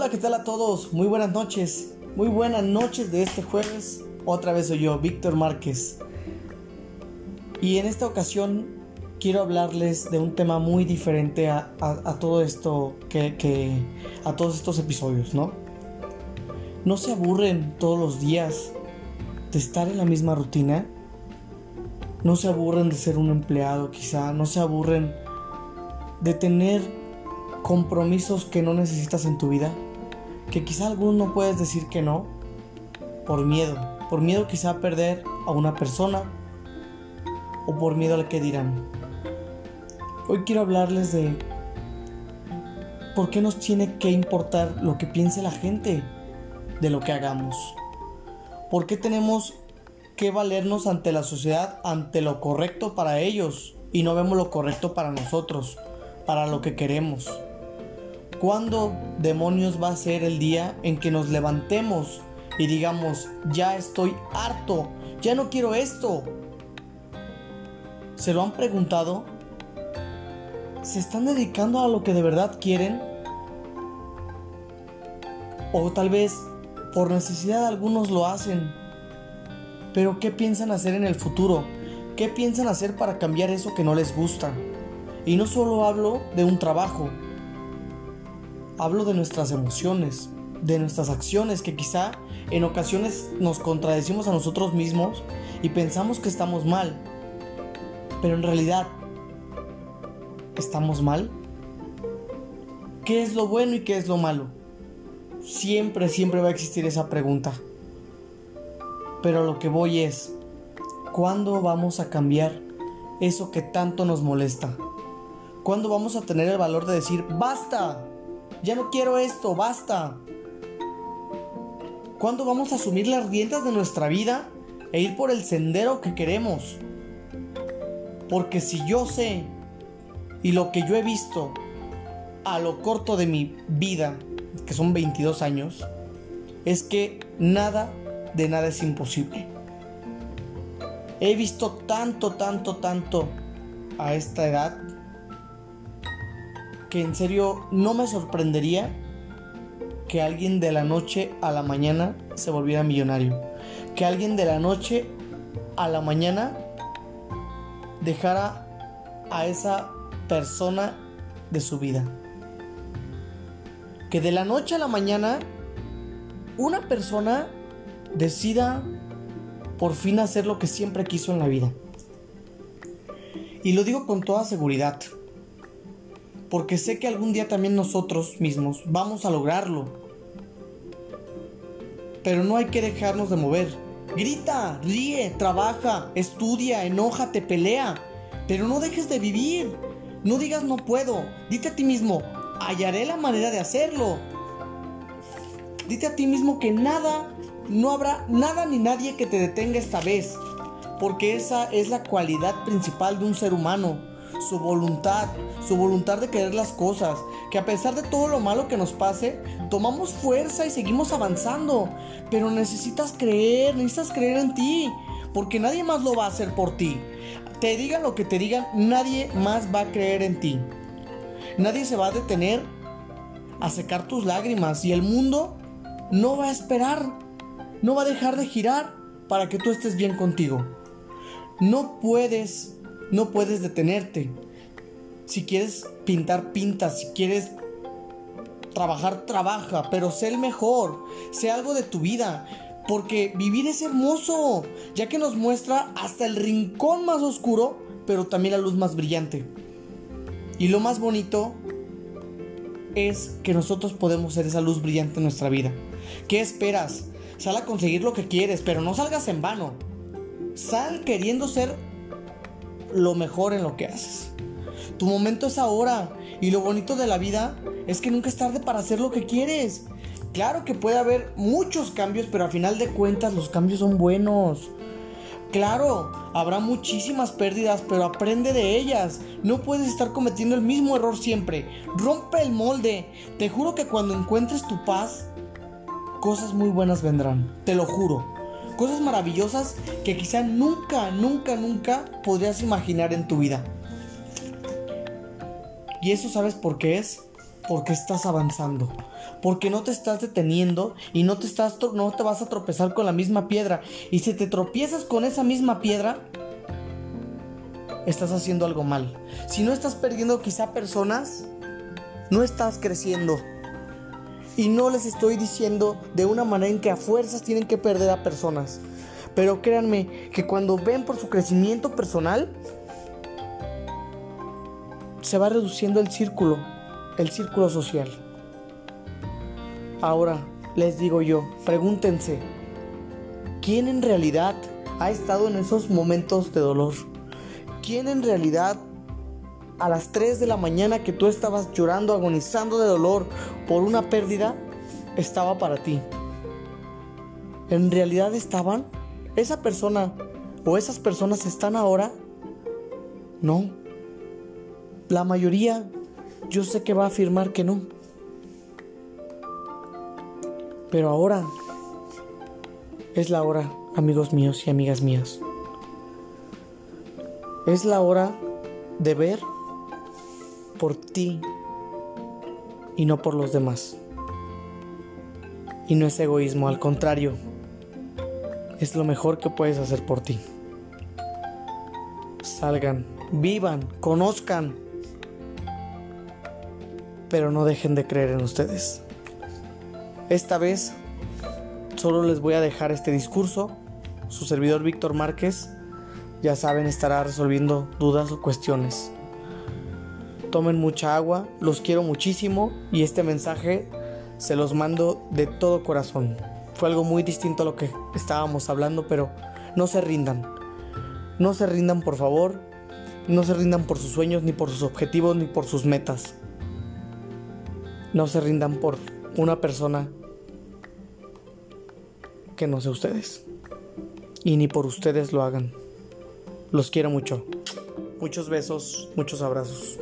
Hola, ¿qué tal a todos? Muy buenas noches. Muy buenas noches de este jueves. Otra vez soy yo, Víctor Márquez. Y en esta ocasión quiero hablarles de un tema muy diferente a, todo esto que, que, a todos estos episodios, ¿no? ¿No se aburren todos los días de estar en la misma rutina? ¿No se aburren de ser un empleado quizá? ¿No se aburren de tener compromisos que no necesitas en tu vida? Que quizá algunos no puedes decir que no por miedo. Por miedo quizá a perder a una persona o por miedo al que dirán. Hoy quiero hablarles de por qué nos tiene que importar lo que piense la gente de lo que hagamos. ¿Por qué tenemos que valernos ante la sociedad, ante lo correcto para ellos y no vemos lo correcto para nosotros, para lo que queremos? ¿Cuándo demonios va a ser el día en que nos levantemos y digamos, ya estoy harto, ya no quiero esto? ¿Se lo han preguntado? ¿Se están dedicando a lo que de verdad quieren? O tal vez por necesidad algunos lo hacen. Pero ¿qué piensan hacer en el futuro? ¿Qué piensan hacer para cambiar eso que no les gusta? Y no solo hablo de un trabajo, hablo de nuestras emociones, de nuestras acciones que quizá en ocasiones nos contradecimos a nosotros mismos y pensamos que estamos mal. Pero en realidad, ¿estamos mal? ¿Qué es lo bueno y qué es lo malo? Siempre, siempre va a existir esa pregunta. Pero lo que voy es, ¿cuándo vamos a cambiar eso que tanto nos molesta? ¿Cuándo vamos a tener el valor de decir, basta? Ya no quiero esto, basta. ¿Cuándo vamos a asumir las riendas de nuestra vida e ir por el sendero que queremos? Porque si yo sé y lo que yo he visto a lo corto de mi vida que son 22 años, es que nada de nada es imposible. He visto tanto, tanto, tanto a esta edad que en serio no me sorprendería que alguien de la noche a la mañana se volviera millonario. Que alguien de la noche a la mañana dejara a esa persona de su vida que de la noche a la mañana una persona decida por fin hacer lo que siempre quiso en la vida. Y lo digo con toda seguridad, porque sé que algún día también nosotros mismos vamos a lograrlo. Pero no hay que dejarnos de mover. Grita, ríe, trabaja, estudia, enójate, pelea. Pero no dejes de vivir. No digas no puedo. Dite a ti mismo, hallaré la manera de hacerlo. Dite a ti mismo que nada, no habrá nada ni nadie que te detenga esta vez, porque esa es la cualidad principal de un ser humano, su voluntad, su voluntad de querer las cosas, que a pesar de todo lo malo que nos pase, tomamos fuerza y seguimos avanzando, pero necesitas creer, necesitas creer en ti, porque nadie más lo va a hacer por ti. Te digan lo que te digan, nadie más va a creer en ti. Nadie se va a detener a secar tus lágrimas y el mundo no va a esperar, no va a dejar de girar para que tú estés bien contigo. No puedes, no puedes detenerte. Si quieres pintar, pinta. Si quieres trabajar, trabaja. Pero sé el mejor. Sé algo de tu vida. Porque vivir es hermoso. Ya que nos muestra hasta el rincón más oscuro. Pero también la luz más brillante. Y lo más bonito es que nosotros podemos ser esa luz brillante en nuestra vida. ¿Qué esperas? Sal a conseguir lo que quieres, pero no salgas en vano. Sal queriendo ser lo mejor en lo que haces. Tu momento es ahora y lo bonito de la vida es que nunca es tarde para hacer lo que quieres. Claro que puede haber muchos cambios, pero al final de cuentas los cambios son buenos. Claro, habrá muchísimas pérdidas, pero aprende de ellas. No puedes estar cometiendo el mismo error siempre. Rompe el molde. Te juro que cuando encuentres tu paz, cosas muy buenas vendrán. Te lo juro. Cosas maravillosas que quizá nunca, nunca, nunca podrías imaginar en tu vida. ¿Y eso sabes por qué es? porque estás avanzando, porque no te estás deteniendo y no te estás no te vas a tropezar con la misma piedra y si te tropiezas con esa misma piedra estás haciendo algo mal. Si no estás perdiendo quizá personas, no estás creciendo. Y no les estoy diciendo de una manera en que a fuerzas tienen que perder a personas. Pero créanme que cuando ven por su crecimiento personal, se va reduciendo el círculo el círculo social. Ahora, les digo yo, pregúntense, ¿quién en realidad ha estado en esos momentos de dolor? ¿Quién en realidad a las 3 de la mañana que tú estabas llorando, agonizando de dolor por una pérdida, estaba para ti? ¿En realidad estaban? ¿Esa persona o esas personas están ahora? No. La mayoría yo sé que va a afirmar que no. Pero ahora es la hora, amigos míos y amigas mías. Es la hora de ver por ti y no por los demás. Y no es egoísmo, al contrario, es lo mejor que puedes hacer por ti. Salgan, vivan, conozcan pero no dejen de creer en ustedes. Esta vez solo les voy a dejar este discurso. Su servidor Víctor Márquez, ya saben, estará resolviendo dudas o cuestiones. Tomen mucha agua, los quiero muchísimo y este mensaje se los mando de todo corazón. Fue algo muy distinto a lo que estábamos hablando, pero no se rindan. No se rindan, por favor. No se rindan por sus sueños, ni por sus objetivos, ni por sus metas. No se rindan por una persona que no sea ustedes. Y ni por ustedes lo hagan. Los quiero mucho. Muchos besos, muchos abrazos.